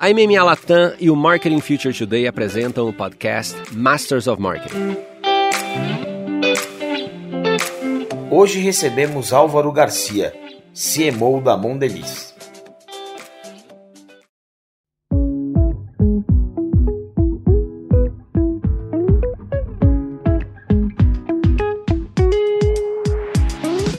A MMA Latam e o Marketing Future Today apresentam o podcast Masters of Marketing. Hoje recebemos Álvaro Garcia, CMO da Mondelez.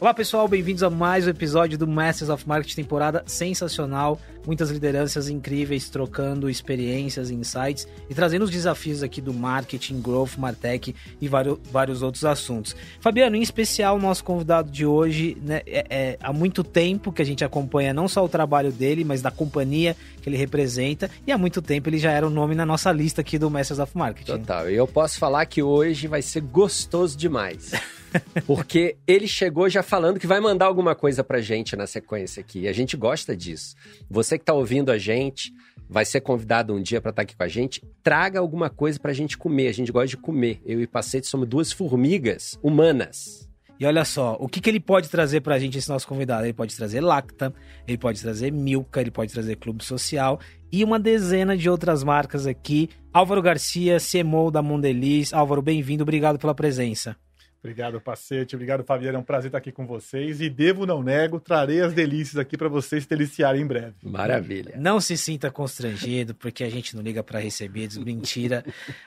Olá pessoal, bem-vindos a mais um episódio do Masters of Marketing, temporada sensacional, muitas lideranças incríveis trocando experiências, insights e trazendo os desafios aqui do marketing, growth, martech e vários, vários outros assuntos. Fabiano, em especial, o nosso convidado de hoje, né, é, é, há muito tempo que a gente acompanha não só o trabalho dele, mas da companhia que ele representa e há muito tempo ele já era o nome na nossa lista aqui do Masters of Marketing. Total, e eu posso falar que hoje vai ser gostoso demais. Porque ele chegou já falando que vai mandar alguma coisa pra gente na sequência aqui. E a gente gosta disso. Você que tá ouvindo a gente, vai ser convidado um dia para estar tá aqui com a gente, traga alguma coisa pra gente comer. A gente gosta de comer. Eu e Pacete somos duas formigas humanas. E olha só, o que, que ele pode trazer pra gente, esse nosso convidado? Ele pode trazer Lacta, ele pode trazer Milka, ele pode trazer Clube Social e uma dezena de outras marcas aqui. Álvaro Garcia, CMO da Mondeliz. Álvaro, bem-vindo, obrigado pela presença. Obrigado, Pacete. Obrigado, Fabiano. É um prazer estar aqui com vocês. E devo, não nego, trarei as delícias aqui para vocês deliciarem em breve. Maravilha. Não se sinta constrangido, porque a gente não liga para recebidos. Mentira.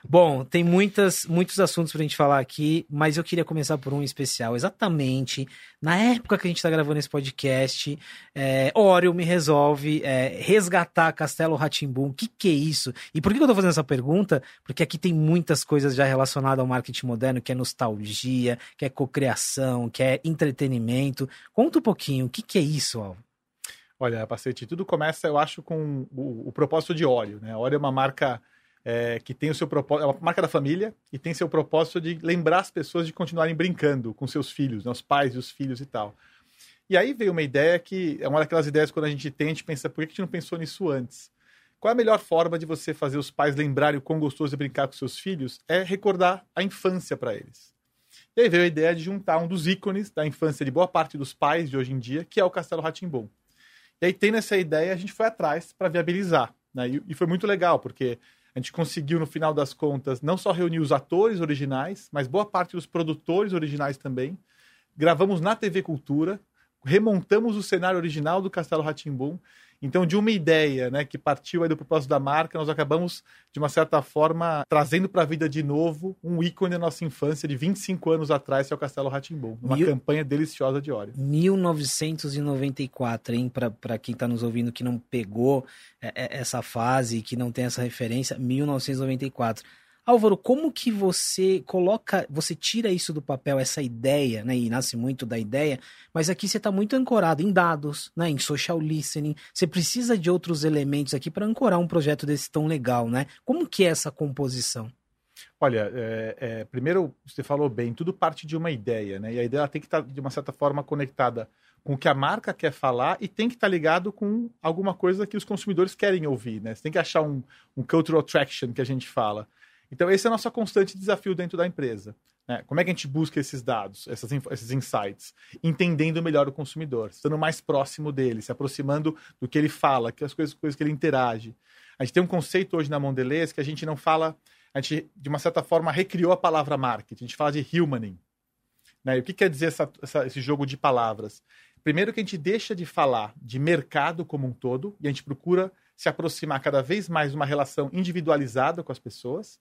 Bom, tem muitas, muitos assuntos para a gente falar aqui, mas eu queria começar por um especial. Exatamente na época que a gente está gravando esse podcast, é, Oreo me resolve é, resgatar Castelo Ratimbum. O que, que é isso? E por que eu estou fazendo essa pergunta? Porque aqui tem muitas coisas já relacionadas ao marketing moderno, que é nostalgia, que é cocriação, que é entretenimento. Conta um pouquinho, o que, que é isso, Alvo? Olha, Pacete, tudo começa, eu acho, com o, o propósito de Oreo. Né? Oreo é uma marca é, que tem o seu propósito, é uma marca da família e tem seu propósito de lembrar as pessoas de continuarem brincando com seus filhos, né, os pais e os filhos e tal. E aí veio uma ideia que é uma daquelas ideias quando a gente tem, a gente pensa, por que a gente não pensou nisso antes? Qual é a melhor forma de você fazer os pais lembrarem o quão gostoso é brincar com seus filhos? É recordar a infância para eles. E aí veio a ideia de juntar um dos ícones da infância de boa parte dos pais de hoje em dia, que é o Castelo Ratimbom. E aí, tendo essa ideia, a gente foi atrás para viabilizar. Né? E, e foi muito legal, porque a gente conseguiu, no final das contas, não só reunir os atores originais, mas boa parte dos produtores originais também. Gravamos na TV Cultura, remontamos o cenário original do Castelo Ratimbum então, de uma ideia né, que partiu aí do propósito da marca, nós acabamos, de uma certa forma, trazendo para a vida de novo um ícone da nossa infância de 25 anos atrás, que é o Castelo Ratimbum. Uma Mil... campanha deliciosa de Oreo. 1994, hein? Para quem está nos ouvindo que não pegou é, é, essa fase, que não tem essa referência, 1994. Álvaro, como que você coloca, você tira isso do papel, essa ideia, né? E nasce muito da ideia, mas aqui você está muito ancorado em dados, né? Em social listening. Você precisa de outros elementos aqui para ancorar um projeto desse tão legal, né? Como que é essa composição? Olha, é, é, primeiro você falou bem, tudo parte de uma ideia, né? E a ideia tem que estar tá, de uma certa forma conectada com o que a marca quer falar e tem que estar tá ligado com alguma coisa que os consumidores querem ouvir, né? Você tem que achar um, um cultural traction que a gente fala. Então, esse é o nosso constante desafio dentro da empresa. Né? Como é que a gente busca esses dados, essas, esses insights? Entendendo melhor o consumidor, estando mais próximo dele, se aproximando do que ele fala, que as coisas, coisas que ele interage. A gente tem um conceito hoje na Mondelez que a gente não fala, a gente, de uma certa forma, recriou a palavra marketing, a gente fala de humaning. Né? E o que quer dizer essa, essa, esse jogo de palavras? Primeiro que a gente deixa de falar de mercado como um todo e a gente procura se aproximar cada vez mais de uma relação individualizada com as pessoas.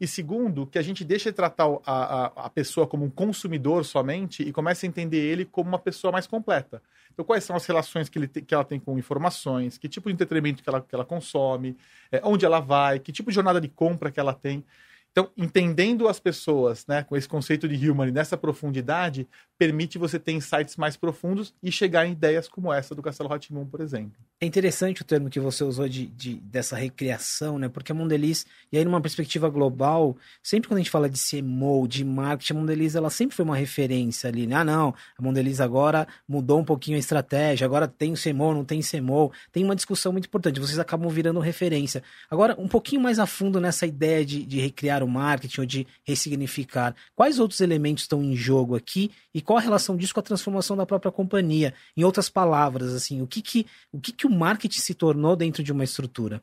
E segundo, que a gente deixa de tratar a, a, a, pessoa como um consumidor somente e começa a entender ele como uma pessoa mais completa. Então, quais são as relações que, ele te, que ela tem com informações, que tipo de entretenimento que ela, que ela consome, é, onde ela vai, que tipo de jornada de compra que ela tem. Então, entendendo as pessoas né, com esse conceito de human nessa profundidade, permite você ter insights mais profundos e chegar em ideias como essa do Castelo Ratimun, por exemplo. É interessante o termo que você usou de, de, dessa recriação, né? Porque a Mondeliz, e aí numa perspectiva global, sempre quando a gente fala de CMO, de marketing, a Mondeliz ela sempre foi uma referência ali, né? Ah, não, a Mondeliz agora mudou um pouquinho a estratégia, agora tem o CMO, não tem CMO. Tem uma discussão muito importante, vocês acabam virando referência. Agora, um pouquinho mais a fundo nessa ideia de, de recriar o marketing ou de ressignificar, quais outros elementos estão em jogo aqui e qual a relação disso com a transformação da própria companhia? Em outras palavras, assim, o que que, o que, que o marketing se tornou dentro de uma estrutura?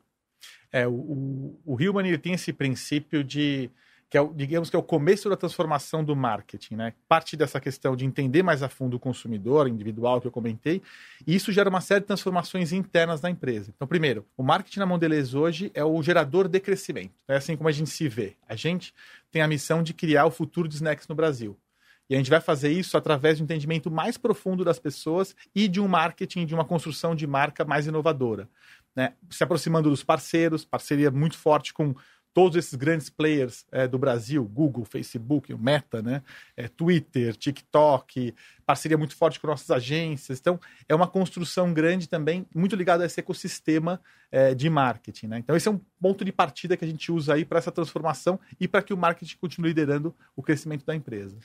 É, o, o, o Hillman ele tem esse princípio de que é, digamos que é o começo da transformação do marketing, né? Parte dessa questão de entender mais a fundo o consumidor individual que eu comentei, e isso gera uma série de transformações internas na empresa. Então, primeiro, o marketing na Mondelez hoje é o gerador de crescimento. É assim como a gente se vê. A gente tem a missão de criar o futuro de snacks no Brasil. E a gente vai fazer isso através de um entendimento mais profundo das pessoas e de um marketing, de uma construção de marca mais inovadora. Né? Se aproximando dos parceiros, parceria muito forte com todos esses grandes players é, do Brasil, Google, Facebook, o Meta, né? É, Twitter, TikTok, parceria muito forte com nossas agências. Então, é uma construção grande também, muito ligada a esse ecossistema é, de marketing. Né? Então, esse é um ponto de partida que a gente usa aí para essa transformação e para que o marketing continue liderando o crescimento da empresa.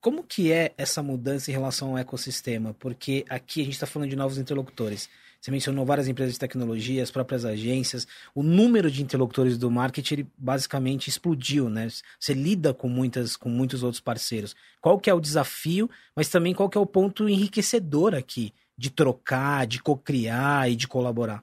Como que é essa mudança em relação ao ecossistema? Porque aqui a gente está falando de novos interlocutores. Você mencionou várias empresas de tecnologia, as próprias agências. O número de interlocutores do marketing basicamente explodiu, né? Você lida com muitas, com muitos outros parceiros. Qual que é o desafio, mas também qual que é o ponto enriquecedor aqui de trocar, de co-criar e de colaborar?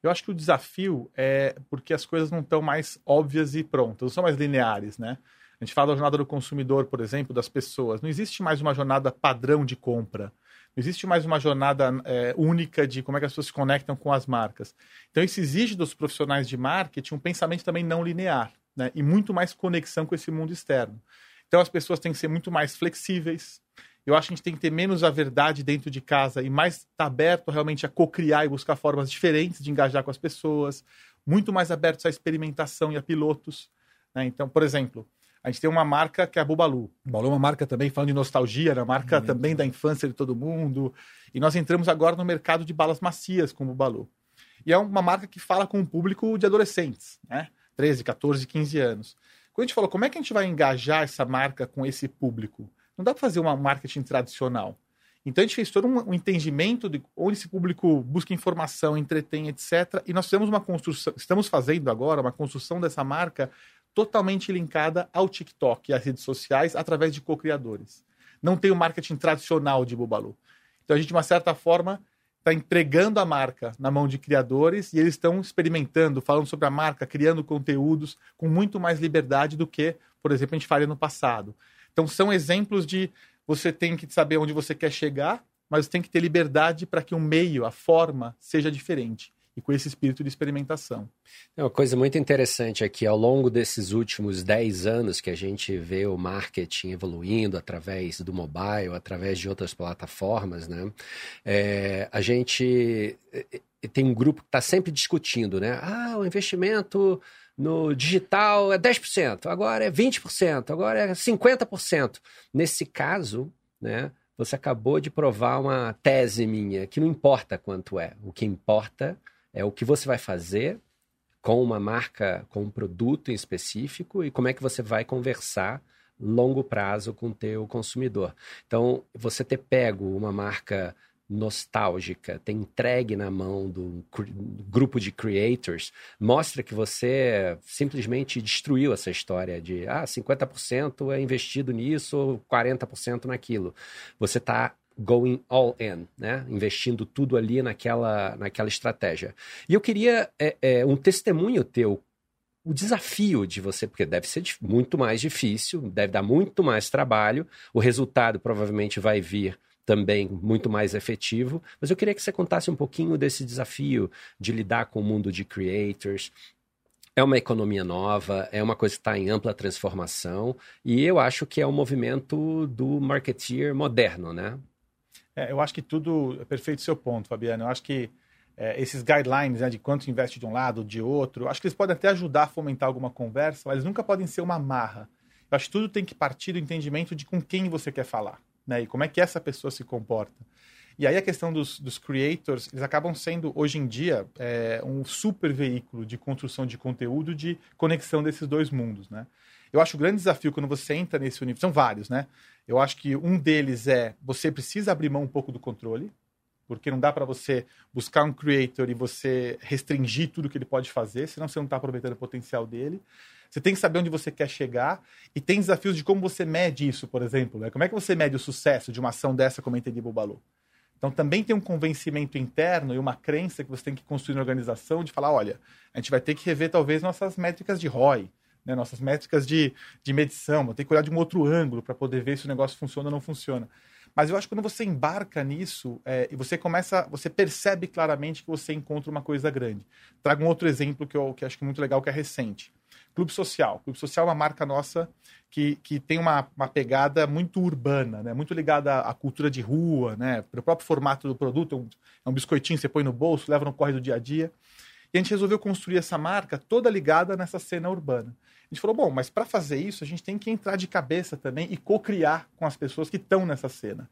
Eu acho que o desafio é porque as coisas não estão mais óbvias e prontas, não são mais lineares, né? A gente fala da jornada do consumidor, por exemplo, das pessoas. Não existe mais uma jornada padrão de compra. Não existe mais uma jornada é, única de como é que as pessoas se conectam com as marcas. Então, isso exige dos profissionais de marketing um pensamento também não linear, né? E muito mais conexão com esse mundo externo. Então, as pessoas têm que ser muito mais flexíveis. Eu acho que a gente tem que ter menos a verdade dentro de casa e mais estar tá aberto realmente a co-criar e buscar formas diferentes de engajar com as pessoas. Muito mais abertos à experimentação e a pilotos. Né? Então, por exemplo, a gente tem uma marca que é a Bubalu. Bubalu é uma marca também, falando de nostalgia, né? marca também da infância de todo mundo. E nós entramos agora no mercado de balas macias com o Bubalu. E é uma marca que fala com um público de adolescentes, né? 13, 14, 15 anos. Quando a gente falou como é que a gente vai engajar essa marca com esse público, não dá para fazer uma marketing tradicional. Então a gente fez todo um, entendimento de onde esse público busca informação, entretém, etc. E nós fizemos uma construção, estamos fazendo agora uma construção dessa marca totalmente linkada ao TikTok e às redes sociais através de co-criadores. Não tem o marketing tradicional de Bubalu. Então a gente, de uma certa forma, está entregando a marca na mão de criadores e eles estão experimentando, falando sobre a marca, criando conteúdos com muito mais liberdade do que, por exemplo, a gente faria no passado. Então são exemplos de você tem que saber onde você quer chegar, mas tem que ter liberdade para que o meio, a forma, seja diferente e com esse espírito de experimentação. É uma coisa muito interessante aqui, ao longo desses últimos 10 anos que a gente vê o marketing evoluindo através do mobile, através de outras plataformas, né? É, a gente é, é, tem um grupo que está sempre discutindo, né? Ah, o investimento no digital é 10%, agora é 20%, agora é 50%. Nesse caso, né? Você acabou de provar uma tese minha, que não importa quanto é. O que importa é o que você vai fazer com uma marca, com um produto em específico e como é que você vai conversar longo prazo com o teu consumidor. Então, você ter pego uma marca nostálgica, ter entregue na mão do grupo de creators, mostra que você simplesmente destruiu essa história de ah, 50% é investido nisso, 40% naquilo. Você está going all in, né? Investindo tudo ali naquela, naquela estratégia. E eu queria é, é, um testemunho teu, o desafio de você, porque deve ser muito mais difícil, deve dar muito mais trabalho, o resultado provavelmente vai vir também muito mais efetivo, mas eu queria que você contasse um pouquinho desse desafio de lidar com o mundo de creators, é uma economia nova, é uma coisa que está em ampla transformação, e eu acho que é um movimento do marketeer moderno, né? É, eu acho que tudo é perfeito seu ponto, Fabiano. Eu acho que é, esses guidelines né, de quanto investe de um lado, de outro, acho que eles podem até ajudar a fomentar alguma conversa, mas eles nunca podem ser uma marra. Eu acho que tudo tem que partir do entendimento de com quem você quer falar, né? E como é que essa pessoa se comporta. E aí a questão dos, dos creators, eles acabam sendo, hoje em dia, é, um super veículo de construção de conteúdo, de conexão desses dois mundos, né? Eu acho o grande desafio quando você entra nesse universo, são vários, né? Eu acho que um deles é você precisa abrir mão um pouco do controle, porque não dá para você buscar um creator e você restringir tudo que ele pode fazer, senão você não está aproveitando o potencial dele. Você tem que saber onde você quer chegar e tem desafios de como você mede isso, por exemplo. Né? Como é que você mede o sucesso de uma ação dessa como a Entendi Bubalu? Então também tem um convencimento interno e uma crença que você tem que construir na organização de falar, olha, a gente vai ter que rever talvez nossas métricas de ROI, né, nossas métricas de, de medição, vou ter que olhar de um outro ângulo para poder ver se o negócio funciona ou não funciona. Mas eu acho que quando você embarca nisso é, e você começa, você percebe claramente que você encontra uma coisa grande. Trago um outro exemplo que eu que acho que é muito legal, que é recente. Clube Social. Clube Social é uma marca nossa que, que tem uma, uma pegada muito urbana, né? muito ligada à, à cultura de rua, né? pelo próprio formato do produto. É um, é um biscoitinho, você põe no bolso, leva no corre do dia a dia. E a gente resolveu construir essa marca toda ligada nessa cena urbana. A gente falou, bom, mas para fazer isso, a gente tem que entrar de cabeça também e co-criar com as pessoas que estão nessa cena.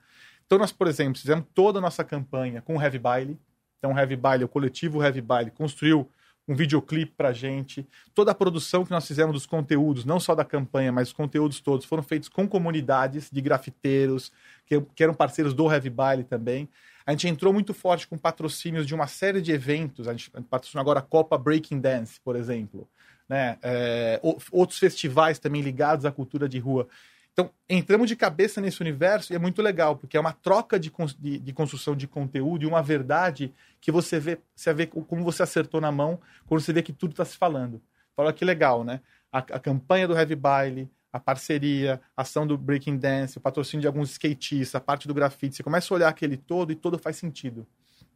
Então, nós, por exemplo, fizemos toda a nossa campanha com o Heavy Baile. Então, o Heavy Baile, o coletivo Heavy Baile, construiu um videoclipe pra gente. Toda a produção que nós fizemos dos conteúdos, não só da campanha, mas os conteúdos todos, foram feitos com comunidades de grafiteiros, que, que eram parceiros do Heavy Baile também. A gente entrou muito forte com patrocínios de uma série de eventos. A gente patrocinou agora a Copa Breaking Dance, por exemplo. Né? É, outros festivais também ligados à cultura de rua. Então, entramos de cabeça nesse universo e é muito legal, porque é uma troca de, de, de construção de conteúdo e uma verdade que você vê, você vê como você acertou na mão quando você vê que tudo está se falando. Fala que legal, né? A, a, campanha do Heavy Baile, a parceria, a ação do Breaking Dance, o patrocínio de alguns skatistas, a parte do grafite. Você começa a olhar aquele todo e todo faz sentido.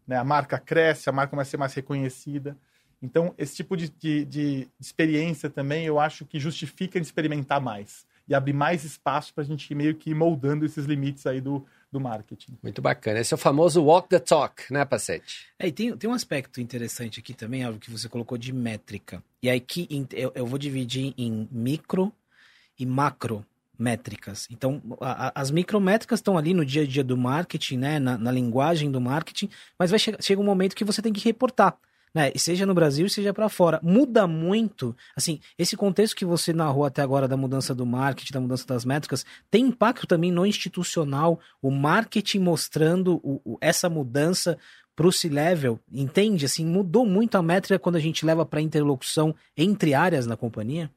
Né? A marca cresce, a marca começa a ser mais reconhecida. Então, esse tipo de, de, de experiência também eu acho que justifica experimentar mais e abrir mais espaço para a gente ir meio que moldando esses limites aí do, do marketing. Muito bacana. Esse é o famoso walk the talk, né, Pacete? É, e tem, tem um aspecto interessante aqui também, algo que você colocou de métrica. E aí que eu, eu vou dividir em micro e macro métricas. Então, a, as micrométricas estão ali no dia a dia do marketing, né, na, na linguagem do marketing, mas vai chegar chega um momento que você tem que reportar né? Seja no Brasil, seja para fora. Muda muito. Assim, esse contexto que você narrou até agora da mudança do marketing, da mudança das métricas, tem impacto também no institucional, o marketing mostrando o, o, essa mudança para o C-level, entende? Assim, mudou muito a métrica quando a gente leva para interlocução entre áreas na companhia?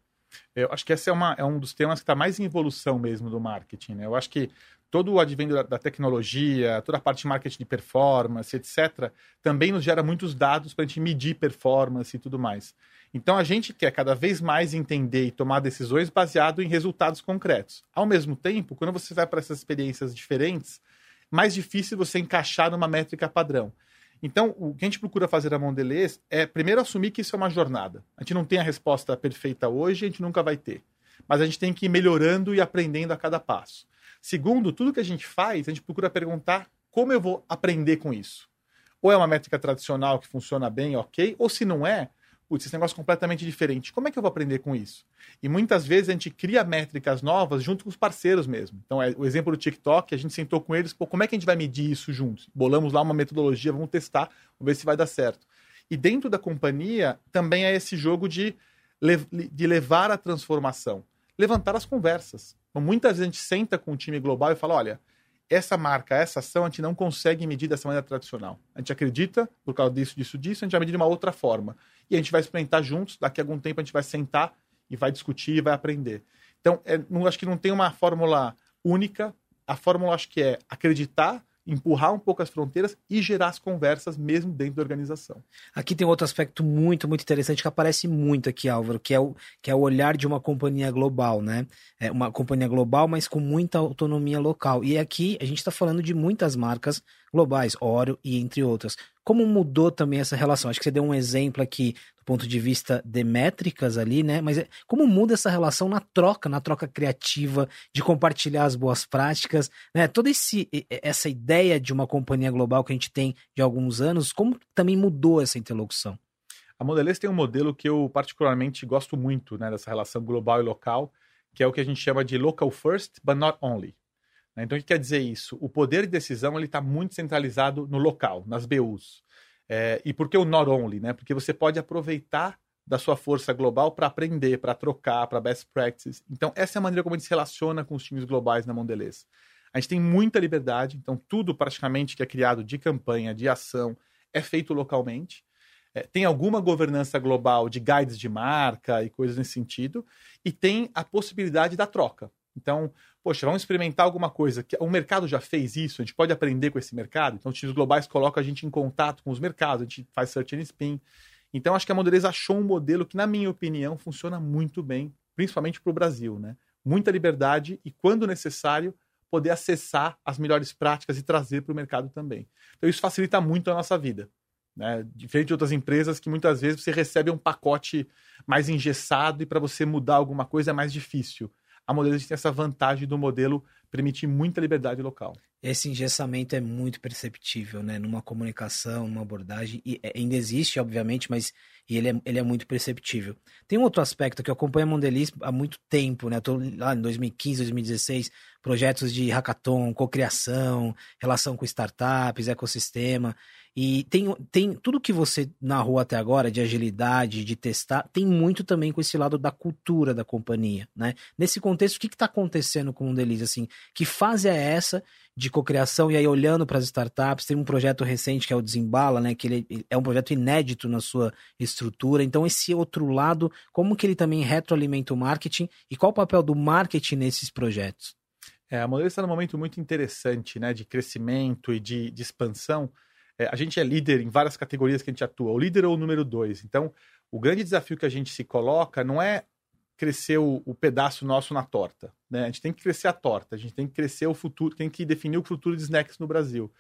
Eu acho que esse é, uma, é um dos temas que está mais em evolução mesmo do marketing. Né? Eu acho que todo o advento da, da, tecnologia, toda a parte de marketing de performance, etc., também nos gera muitos dados para a gente medir performance e tudo mais. Então a gente quer cada vez mais entender e tomar decisões baseado em resultados concretos. Ao mesmo tempo, quando você vai para essas experiências diferentes, mais difícil você encaixar numa métrica padrão. Então, o que a gente procura fazer na Mondelez é primeiro assumir que isso é uma jornada. A gente não tem a resposta perfeita hoje, a gente nunca vai ter. Mas a gente tem que ir melhorando e aprendendo a cada passo. Segundo, tudo que a gente faz, a gente procura perguntar como eu vou aprender com isso. Ou é uma métrica tradicional que funciona bem, ok, ou se não é, putz, esse negócio é completamente diferente. Como é que eu vou aprender com isso? E muitas vezes a gente cria métricas novas junto com os parceiros mesmo. Então, é, o exemplo do TikTok, a gente sentou com eles, pô, como é que a gente vai medir isso juntos? Bolamos lá uma metodologia, vamos testar, vamos ver se vai dar certo. E dentro da companhia também é esse jogo de, de levar a transformação, levantar as conversas. Então, muitas vezes a gente senta com o time global e fala: olha, essa marca, essa ação, a gente não consegue medir dessa maneira tradicional. A gente acredita, por causa disso, disso, disso, a gente vai medir de uma outra forma. E a gente vai experimentar juntos, daqui a algum tempo a gente vai sentar e vai discutir e vai aprender. Então, é, não, acho que não tem uma fórmula única. A fórmula acho que é acreditar empurrar um pouco as fronteiras e gerar as conversas mesmo dentro da organização. Aqui tem outro aspecto muito, muito interessante que aparece muito aqui, Álvaro, que é o, que é o olhar de uma companhia global, né? É uma companhia global, mas com muita autonomia local. E aqui a gente está falando de muitas marcas globais, Oreo e entre outras. Como mudou também essa relação? Acho que você deu um exemplo aqui do ponto de vista de métricas ali, né? Mas é, como muda essa relação na troca, na troca criativa, de compartilhar as boas práticas, né? Toda esse, essa ideia de uma companhia global que a gente tem de alguns anos, como também mudou essa interlocução? A Mondelez tem um modelo que eu particularmente gosto muito, né? Dessa relação global e local, que é o que a gente chama de local first, but not only. Né? Então, o que quer dizer isso? O poder de decisão está muito centralizado no local, nas BUs. É, e por que o not only? Né? Porque você pode aproveitar da sua força global para aprender, para trocar, para best practices. Então, essa é a maneira como a gente se relaciona com os times globais na Mondelez. A gente tem muita liberdade, então tudo praticamente que é criado de campanha, de ação, é feito localmente. É, tem alguma governança global de guides de marca e coisas nesse sentido, e tem a possibilidade da troca. Então, poxa, vamos experimentar alguma coisa. O mercado já fez isso, a gente pode aprender com esse mercado. Então, os times globais colocam a gente em contato com os mercados, a gente faz search and spin. Então, acho que a Mondelez achou um modelo que, na minha opinião, funciona muito bem, principalmente para o Brasil. Né? Muita liberdade e, quando necessário, poder acessar as melhores práticas e trazer para o mercado também. Então, isso facilita muito a nossa vida. Né? Diferente de outras empresas que muitas vezes você recebe um pacote mais engessado e para você mudar alguma coisa é mais difícil. A Mondelez tem essa vantagem do modelo permitir muita liberdade local esse engessamento é muito perceptível, né? Numa comunicação, numa abordagem. E é, ainda existe, obviamente, mas ele é, ele é muito perceptível. Tem um outro aspecto que eu acompanho a Mondeliz há muito tempo, né? Estou lá em 2015, 2016, projetos de hackathon, cocriação, relação com startups, ecossistema. E tem, tem tudo que você narrou até agora, de agilidade, de testar, tem muito também com esse lado da cultura da companhia, né? Nesse contexto, o que está acontecendo com o Mondeliz? Assim, que fase é essa de cocriação e aí olhando para as startups, tem um projeto recente que é o Desembala, né, que ele é um projeto inédito na sua estrutura. Então esse outro lado, como que ele também retroalimenta o marketing e qual o papel do marketing nesses projetos? É, a Modelo está num momento muito interessante, né, de crescimento e de, de expansão. É, a gente é líder em várias categorias que a gente atua, o líder ou o número dois. Então, o grande desafio que a gente se coloca não é crescer o, o, pedaço nosso na torta. Né? A gente tem que crescer a torta, a gente tem que crescer o futuro, tem que definir o futuro de snacks no Brasil.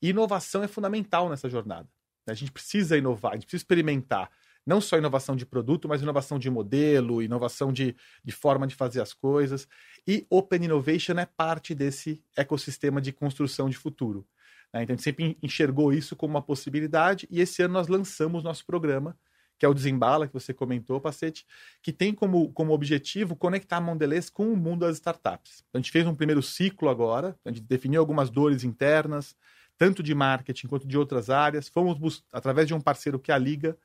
E inovação é fundamental nessa jornada. Né? A gente precisa inovar, a gente precisa experimentar. Não só inovação de produto, mas inovação de modelo, inovação de, de forma de fazer as coisas. E Open Innovation é parte desse ecossistema de construção de futuro. Né? Então a gente sempre enxergou isso como uma possibilidade e esse ano nós lançamos nosso programa que é o Desembala, que você comentou, Pacete, que tem como, como objetivo conectar a Mondelez com o mundo das startups. Então, a gente fez um primeiro ciclo agora, a gente definiu algumas dores internas, tanto de marketing quanto de outras áreas. Fomos, através de um parceiro que é a Liga,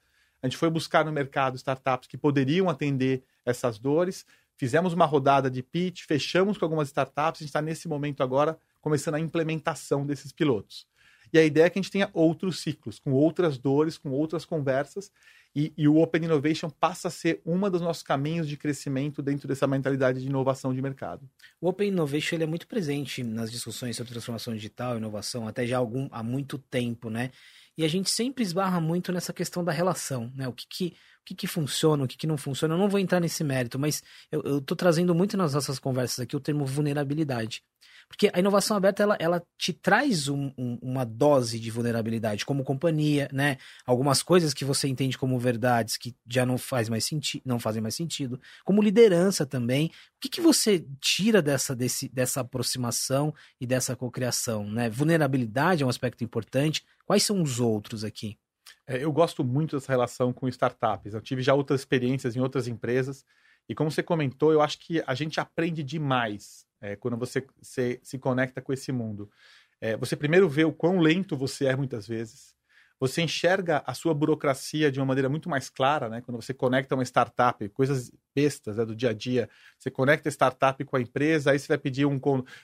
a gente foi buscar no mercado startups que poderiam atender essas dores. Fizemos uma rodada de pitch, fechamos com algumas startups, a gente está nesse momento agora começando a implementação desses pilotos. E a ideia é que a gente tenha outros ciclos, com outras dores, com outras conversas, e, e, o Open Innovation passa a ser um dos nossos caminhos de crescimento dentro dessa mentalidade de inovação de mercado. O Open Innovation ele é muito presente nas discussões sobre transformação digital, inovação, até já algum, há muito tempo, né? E a gente sempre esbarra muito nessa questão da relação, né? O que, que, o que, que funciona, o que, que não funciona. Eu não vou entrar nesse mérito, mas eu estou trazendo muito nas nossas conversas aqui o termo vulnerabilidade. Porque a inovação aberta, ela, ela te traz um, um, uma dose de vulnerabilidade como companhia, né? Algumas coisas que você entende como verdades que já não, faz mais senti não fazem mais sentido. Como liderança também. O que, que você tira dessa, desse, dessa aproximação e dessa cocriação, né? Vulnerabilidade é um aspecto importante. Quais são os outros aqui? É, eu gosto muito dessa relação com startups. Eu tive já outras experiências em outras empresas. E como você comentou, eu acho que a gente aprende demais é, quando você se, se conecta com esse mundo. É, você primeiro vê o quão lento você é muitas vezes. Você enxerga a sua burocracia de uma maneira muito mais clara, né? Quando você conecta uma startup, coisas bestas né, do dia a dia, você conecta a startup com a empresa, aí você vai pedir um,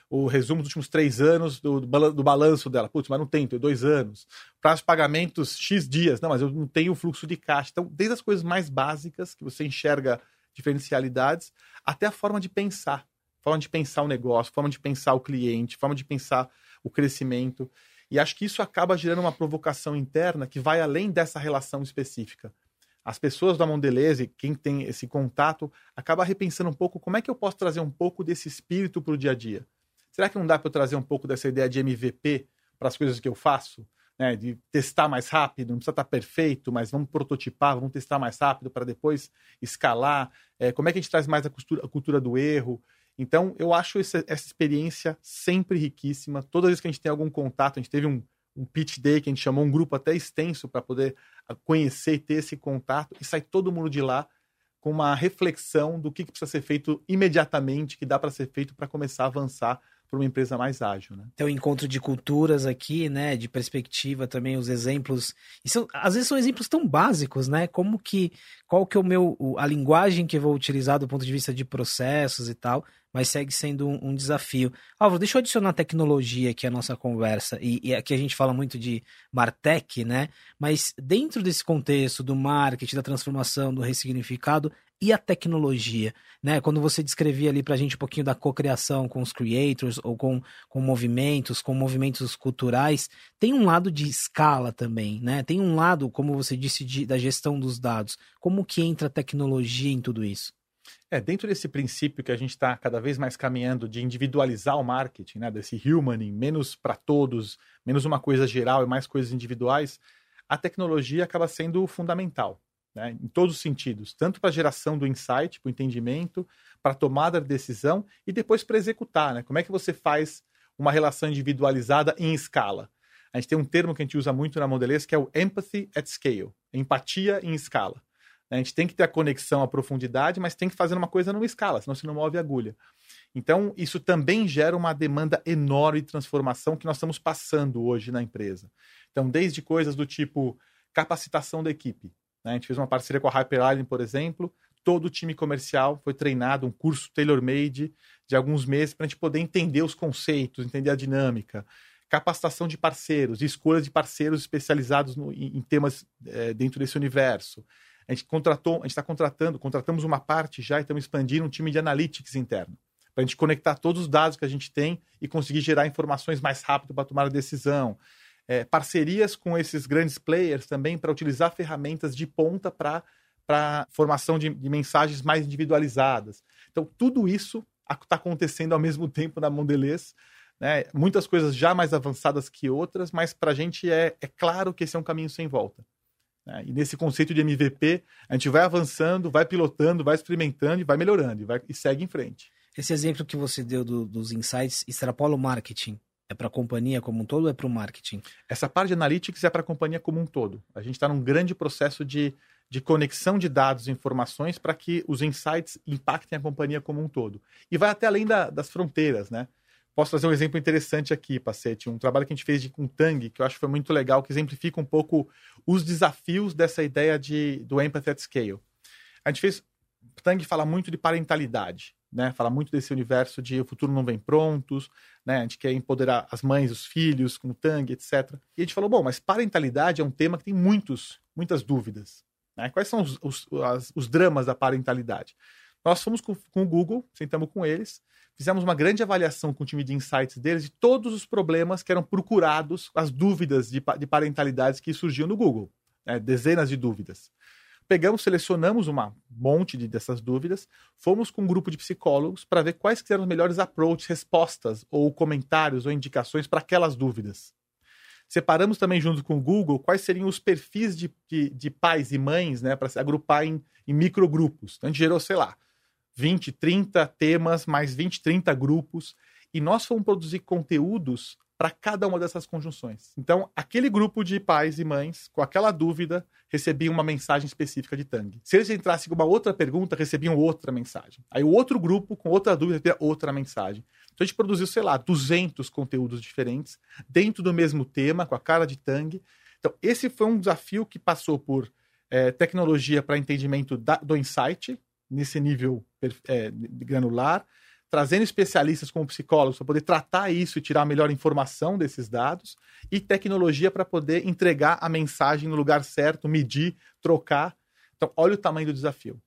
o resumo dos últimos três anos do, do balanço dela. Putz, mas não tem, tem dois anos. Prazo de pagamentos, X dias. Não, mas eu não tenho fluxo de caixa. Então, desde as coisas mais básicas, que você enxerga diferencialidades, até a forma de pensar forma de pensar o negócio, forma de pensar o cliente, forma de pensar o crescimento. E acho que isso acaba gerando uma provocação interna que vai além dessa relação específica. As pessoas da Mondelez, quem tem esse contato, acaba repensando um pouco como é que eu posso trazer um pouco desse espírito para o dia a dia. Será que não dá para eu trazer um pouco dessa ideia de MVP para as coisas que eu faço? Né, de testar mais rápido, não precisa estar perfeito, mas vamos prototipar, vamos testar mais rápido para depois escalar. É, como é que a gente traz mais a cultura, a cultura do erro? Então, eu acho essa, essa experiência sempre riquíssima. Toda vez que a gente tem algum contato, a gente teve um, um pitch day que a gente chamou um grupo até extenso para poder ah, conhecer e ter esse contato, e sai todo mundo de lá com uma reflexão do que, que precisa ser feito imediatamente, que dá para ser feito para começar a avançar para uma empresa mais ágil, né? Tem o um encontro de culturas aqui, né? De perspectiva também, os exemplos. E são, às vezes são exemplos tão básicos, né? Como que. Qual que é o meu. a linguagem que eu vou utilizar do ponto de vista de processos e tal mas segue sendo um, um desafio. Álvaro, deixa eu adicionar tecnologia aqui à nossa conversa, e, e, aqui a gente fala muito de Martech, né? Mas dentro desse contexto do marketing, da transformação, do ressignificado, e a tecnologia, né? Quando você descrevia ali pra gente um pouquinho da cocriação com os creators ou com, com movimentos, com movimentos culturais, tem um lado de escala também, né? Tem um lado, como você disse, de, da gestão dos dados. Como que entra a tecnologia em tudo isso? É, dentro desse princípio que a gente está cada vez mais caminhando de individualizar o marketing, né, desse humaning, menos para todos, menos uma coisa geral e mais coisas individuais, a tecnologia acaba sendo fundamental né, em todos os sentidos, tanto para a geração do insight, para o entendimento, para a tomada de decisão e depois para executar. Né? Como é que você faz uma relação individualizada em escala? A gente tem um termo que a gente usa muito na Mondelez que é o empathy at scale, empatia em escala. A gente tem que ter a conexão, a profundidade, mas tem que fazer uma coisa numa escala, senão você não move a agulha. Então, isso também gera uma demanda enorme de transformação que nós estamos passando hoje na empresa. Então, desde coisas do tipo capacitação da equipe. Né? A gente fez uma parceria com a Hyper por exemplo. Todo o time comercial foi treinado, um curso tailor-made de alguns meses para a gente poder entender os conceitos, entender a dinâmica. Capacitação de parceiros, escolha de parceiros especializados no, em, em, temas é, dentro desse universo. A gente contratou, a gente está contratando, contratamos uma parte já e estamos expandindo um time de analytics interno para a gente conectar todos os dados que a gente tem e conseguir gerar informações mais rápido para tomar a decisão é, parcerias com esses grandes players também para utilizar ferramentas de ponta para para formação de, de, mensagens mais individualizadas. Então, tudo isso está acontecendo ao mesmo tempo na Mondelez. Né? Muitas coisas já mais avançadas que outras, mas para a gente é, é claro que esse é um caminho sem volta. Né? E nesse conceito de MVP, a gente vai avançando, vai pilotando, vai experimentando e vai melhorando e, vai, e segue em frente. Esse exemplo que você deu do, dos insights extrapola o marketing é para a companhia como um todo ou é para o marketing? Essa parte de analytics é para a companhia como um todo. A gente está num grande processo de, de conexão de dados e informações para que os insights impactem a companhia como um todo. E vai até além da, das fronteiras, né? Posso trazer um exemplo interessante aqui, Pacete. Um trabalho que a gente fez de, com Tang, que eu acho que foi muito legal, que exemplifica um pouco os desafios dessa ideia de, do Empathy at Scale. A gente fez. Tang fala muito de parentalidade né? Fala muito desse universo de o futuro não vem prontos, né? A gente quer empoderar as mães, os filhos com o Tang, etc. E a gente falou, bom, mas parentalidade é um tema que tem muitos, muitas dúvidas. Né? Quais são os, os, as, os dramas da parentalidade? Nós fomos com, com, o Google, sentamos com eles, fizemos uma grande avaliação com o time de insights deles de todos os problemas que eram procurados, as dúvidas de, de parentalidade que surgiam no Google. Né? Dezenas de dúvidas. Pegamos, selecionamos um monte de, dessas dúvidas, fomos com um grupo de psicólogos para ver quais eram os melhores approaches, respostas, ou comentários, ou indicações para aquelas dúvidas. Separamos também, junto com o Google, quais seriam os perfis de, de, de pais e mães, né, para se agrupar em, em microgrupos. Então, a gente gerou, sei lá, 20, 30 temas, mais 20, 30 grupos, e nós fomos produzir conteúdos para cada uma dessas conjunções. Então, aquele grupo de pais e mães, com aquela dúvida, recebia uma mensagem específica de Tang. Se eles entrassem com uma outra pergunta, recebiam outra mensagem. Aí o outro grupo, com outra dúvida, recebia outra mensagem. Então a gente produziu, sei lá, 200 conteúdos diferentes, dentro do mesmo tema, com a cara de Tang. Então, esse foi um desafio que passou por é, tecnologia para entendimento da, do insight, nesse nível é, granular, trazendo especialistas como psicólogos para poder tratar isso e tirar a melhor informação desses dados, e tecnologia para poder entregar a mensagem no lugar certo, medir, trocar. Então, olha o tamanho do desafio.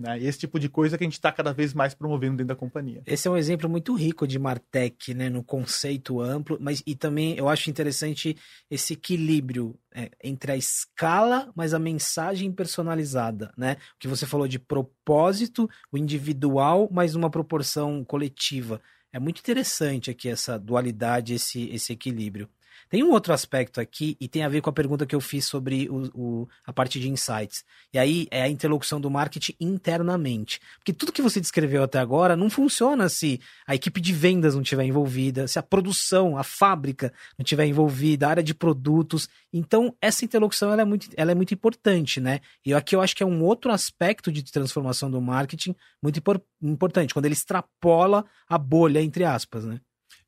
Né? Esse tipo de coisa que a gente está cada vez mais promovendo dentro da companhia. Esse é um exemplo muito rico de Martech, né? no conceito amplo, mas e também eu acho interessante esse equilíbrio é, entre a escala, mas a mensagem personalizada, né? O que você falou de propósito, o individual, mas uma proporção coletiva. É muito interessante aqui essa dualidade, esse, esse equilíbrio. Tem um outro aspecto aqui, e tem a ver com a pergunta que eu fiz sobre o, o, a parte de insights. E aí é a interlocução do marketing internamente. Porque tudo que você descreveu até agora não funciona se a equipe de vendas não estiver envolvida, se a produção, a fábrica não estiver envolvida, a área de produtos. Então, essa interlocução ela é, muito, ela é muito importante, né? E aqui eu acho que é um outro aspecto de transformação do marketing muito importante, quando ele extrapola a bolha, entre aspas, né?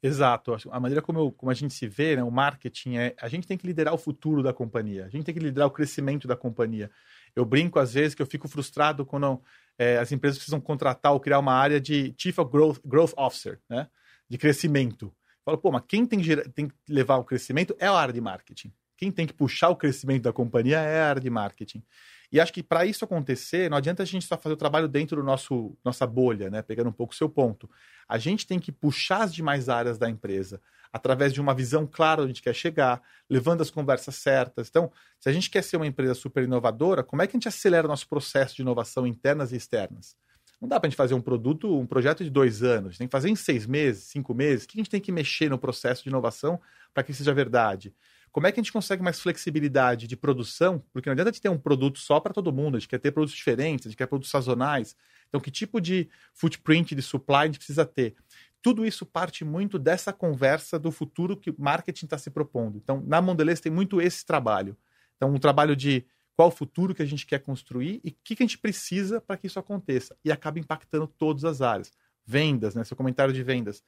Exato. A maneira como, eu, como a gente se vê, né, o marketing é. A gente tem que liderar o futuro da companhia. A gente tem que liderar o crescimento da companhia. Eu brinco às vezes que eu fico frustrado quando é, as empresas precisam contratar ou criar uma área de Chief of Growth, Growth Officer, né? De crescimento. Eu falo, pô, mas quem tem, tem que levar o crescimento é a área de marketing. Quem tem que puxar o crescimento da companhia é a área de marketing. E acho que para isso acontecer, não adianta a gente só fazer o trabalho dentro do nosso nossa bolha, né? Pegando um pouco o seu ponto. A gente tem que puxar as demais áreas da empresa através de uma visão clara onde a gente quer chegar, levando as conversas certas. Então, se a gente quer ser uma empresa super inovadora, como é que a gente acelera nosso processo de inovação internas e externas? Não dá para a gente fazer um produto, um projeto de dois anos. Tem que fazer em seis meses, cinco meses. O que a gente tem que mexer no processo de inovação para que seja verdade? Como é que a gente consegue mais flexibilidade de produção? Porque não adianta a gente ter um produto só para todo mundo, a gente quer ter produtos diferentes, a gente quer produtos sazonais. Então, que tipo de footprint de supply a gente precisa ter? Tudo isso parte muito dessa conversa do futuro que o marketing está se propondo. Então, na Mondelez tem muito esse trabalho. Então, um trabalho de qual o futuro que a gente quer construir e o que, que a gente precisa para que isso aconteça. E acaba impactando todas as áreas. Vendas, né? Seu comentário de vendas.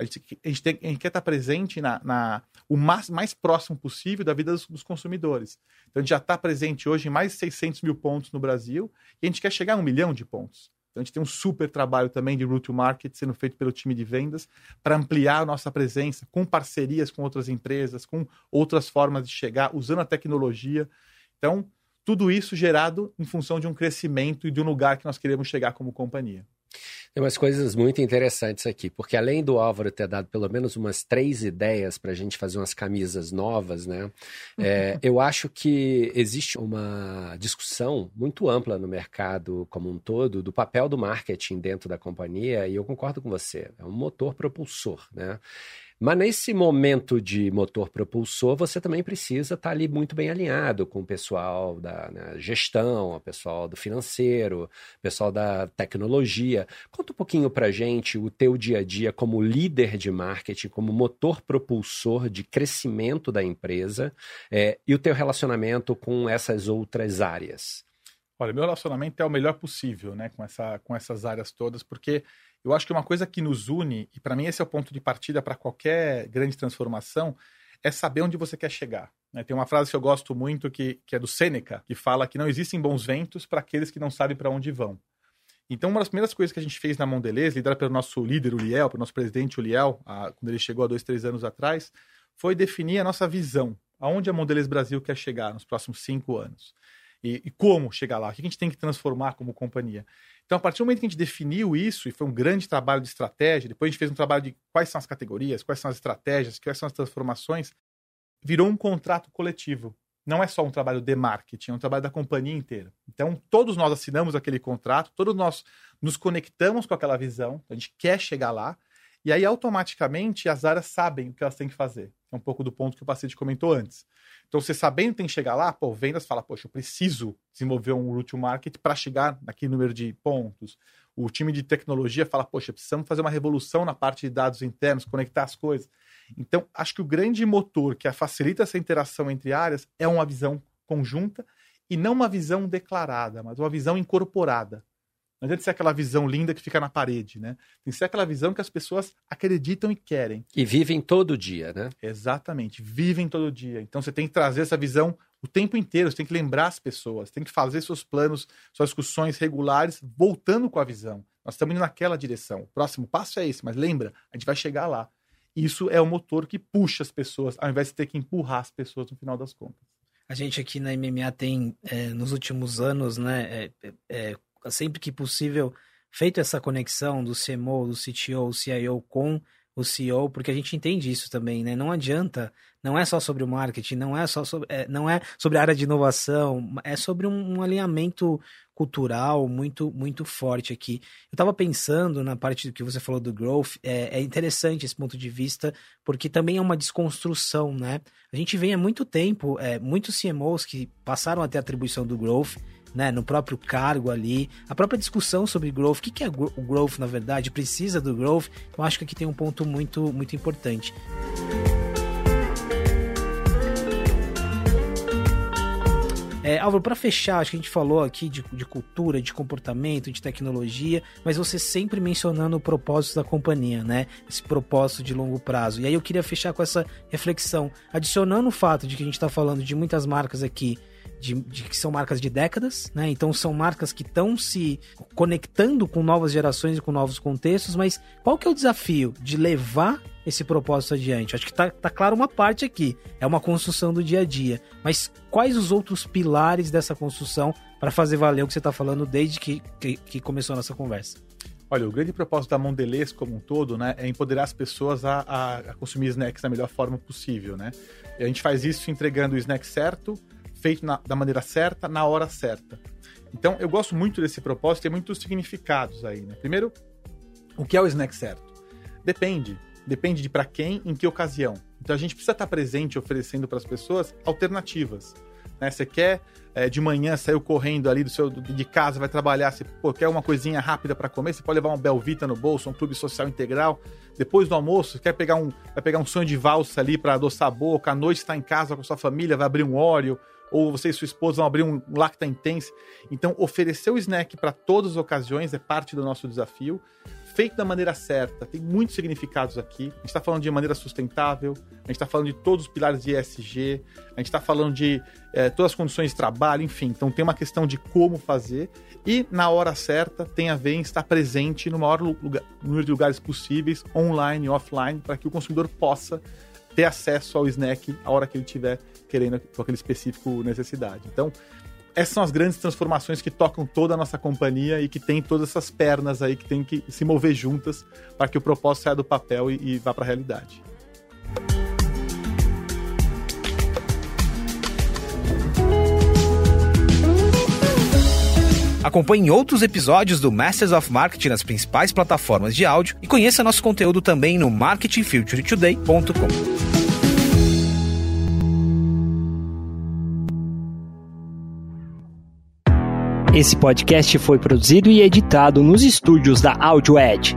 A gente, a gente, tem, a gente quer estar presente na, na, o mais, mais próximo possível da vida dos, dos consumidores. Então, a gente já está presente hoje em mais de 600 mil pontos no Brasil e a gente quer chegar a um milhão de pontos. Então, a gente tem um super trabalho também de route to market sendo feito pelo time de vendas para ampliar a nossa presença com parcerias com outras empresas, com outras formas de chegar, usando a tecnologia. Então, tudo isso gerado em função de um crescimento e de um lugar que nós queremos chegar como companhia. Tem umas coisas muito interessantes aqui, porque além do Álvaro ter dado pelo menos umas três ideias para a gente fazer umas camisas novas, né? É, eu acho que existe uma discussão muito ampla no mercado como um todo do papel do marketing dentro da companhia, e eu concordo com você, é um motor propulsor, né? Mas nesse momento de motor propulsor, você também precisa estar tá ali muito bem alinhado com o pessoal da né, gestão, o pessoal do financeiro, o pessoal da tecnologia. Conta um pouquinho para gente o teu dia a dia como líder de marketing, como motor propulsor de crescimento da empresa é, e o teu relacionamento com essas outras áreas. Olha, meu relacionamento é o melhor possível, né, com, essa, com essas áreas todas, porque eu acho que uma coisa que nos une, e para mim esse é o ponto de partida para qualquer grande transformação, é saber onde você quer chegar. Né? Tem uma frase que eu gosto muito que, que é do Sêneca, que fala que não existem bons ventos para aqueles que não sabem para onde vão. Então, uma das primeiras coisas que a gente fez na Mondelez, liderada pelo nosso líder, o Liel, pelo nosso presidente, o Liel, a, quando ele chegou há dois, três anos atrás, foi definir a nossa visão. Aonde a Mondelez Brasil quer chegar nos próximos cinco anos. E, e como chegar lá. O que a gente tem que transformar como companhia. Então, a partir do momento que a gente definiu isso, e foi um grande trabalho de estratégia, depois a gente fez um trabalho de quais são as categorias, quais são as estratégias, quais são as transformações, virou um contrato coletivo. Não é só um trabalho de marketing, é um trabalho da companhia inteira. Então, todos nós assinamos aquele contrato, todos nós nos conectamos com aquela visão, a gente quer chegar lá, e aí automaticamente as áreas sabem o que elas têm que fazer. É um pouco do ponto que o paciente comentou antes. Então, você sabendo que tem que chegar lá, pô, vendas fala, poxa, eu preciso desenvolver um route to market para chegar naquele número de pontos. O time de tecnologia fala, poxa, precisamos fazer uma revolução na parte de dados internos, conectar as coisas. Então, acho que o grande motor que facilita essa interação entre áreas é uma visão conjunta e não uma visão declarada, mas uma visão incorporada. Não adianta ser aquela visão linda que fica na parede, né? Tem que ser aquela visão que as pessoas acreditam e querem. E vivem todo dia, né? Exatamente, vivem todo dia. Então você tem que trazer essa visão o tempo inteiro, você tem que lembrar as pessoas, tem que fazer seus planos, suas discussões regulares, voltando com a visão. Nós estamos indo naquela direção. O próximo passo é esse, mas lembra, a gente vai chegar lá. Isso é o motor que puxa as pessoas, ao invés de ter que empurrar as pessoas no final das contas. A gente aqui na MMA tem, é, nos últimos anos, né, é, é, sempre que possível, feito essa conexão do CMO, do CTO, o CIO com o CEO, porque a gente entende isso também, né? Não adianta, não é só sobre o marketing, não é só sobre, é, não é sobre a área de inovação, é sobre um, um alinhamento cultural muito muito forte aqui. Eu estava pensando na parte do que você falou do growth, é, é, interessante esse ponto de vista, porque também é uma desconstrução, né? A gente vem há muito tempo, é, muitos CMOs que passaram a atribuição do growth né, no próprio cargo ali, a própria discussão sobre growth, o que, que é o growth na verdade, precisa do growth, eu acho que aqui tem um ponto muito, muito importante. É, Álvaro, para fechar, acho que a gente falou aqui de, de, cultura, de comportamento, de tecnologia, mas você sempre mencionando o propósito da companhia, né? Esse propósito de longo prazo. E aí eu queria fechar com essa reflexão, adicionando o fato de que a gente está falando de muitas marcas aqui de, de, que são marcas de décadas, né? Então são marcas que estão se conectando com novas gerações e com novos contextos, mas qual que é o desafio de levar esse propósito adiante? Acho que tá, tá claro uma parte aqui, é uma construção do dia a dia, mas quais os outros pilares dessa construção para fazer valer o que você está falando desde que, que, que, começou a nossa conversa? Olha, o grande propósito da Mondelez como um todo, né, é empoderar as pessoas a, a, a consumir snacks da melhor forma possível, né? A gente faz isso entregando o snack certo, feito na, da maneira certa, na hora certa. Então, eu gosto muito desse propósito, tem muitos significados aí, né? Primeiro, o que é o snack certo? Depende. Depende de para quem, em que ocasião. Então, a gente precisa estar presente oferecendo para as pessoas alternativas. Né? Você quer é, de manhã saiu correndo ali do seu de casa, vai trabalhar, você pô, quer uma coisinha rápida para comer, você pode levar um Belvita no bolso, um clube social integral. Depois do almoço, quer pegar um, vai pegar um sonho de valsa ali para adoçar a boca, à noite está em casa com a sua família, vai abrir um óleo ou você e sua esposa vão abrir um Lacta Intense. Então, oferecer o snack para todas as ocasiões é parte do nosso desafio. Feito da maneira certa, tem muitos significados aqui. A gente está falando de maneira sustentável, a gente está falando de todos os pilares de ESG, a gente está falando de é, todas as condições de trabalho, enfim. Então, tem uma questão de como fazer. E, na hora certa, tem a ver em estar presente no maior lugar, número de lugares possíveis, online e offline, para que o consumidor possa ter acesso ao snack a hora que ele tiver querendo com aquele específico necessidade. Então, essas são as grandes transformações que tocam toda a nossa companhia e que tem todas essas pernas aí que tem que se mover juntas para que o propósito saia do papel e, e vá para a realidade. Acompanhe outros episódios do Masters of Marketing nas principais plataformas de áudio e conheça nosso conteúdo também no marketingfuturetoday.com. Esse podcast foi produzido e editado nos estúdios da AudioEd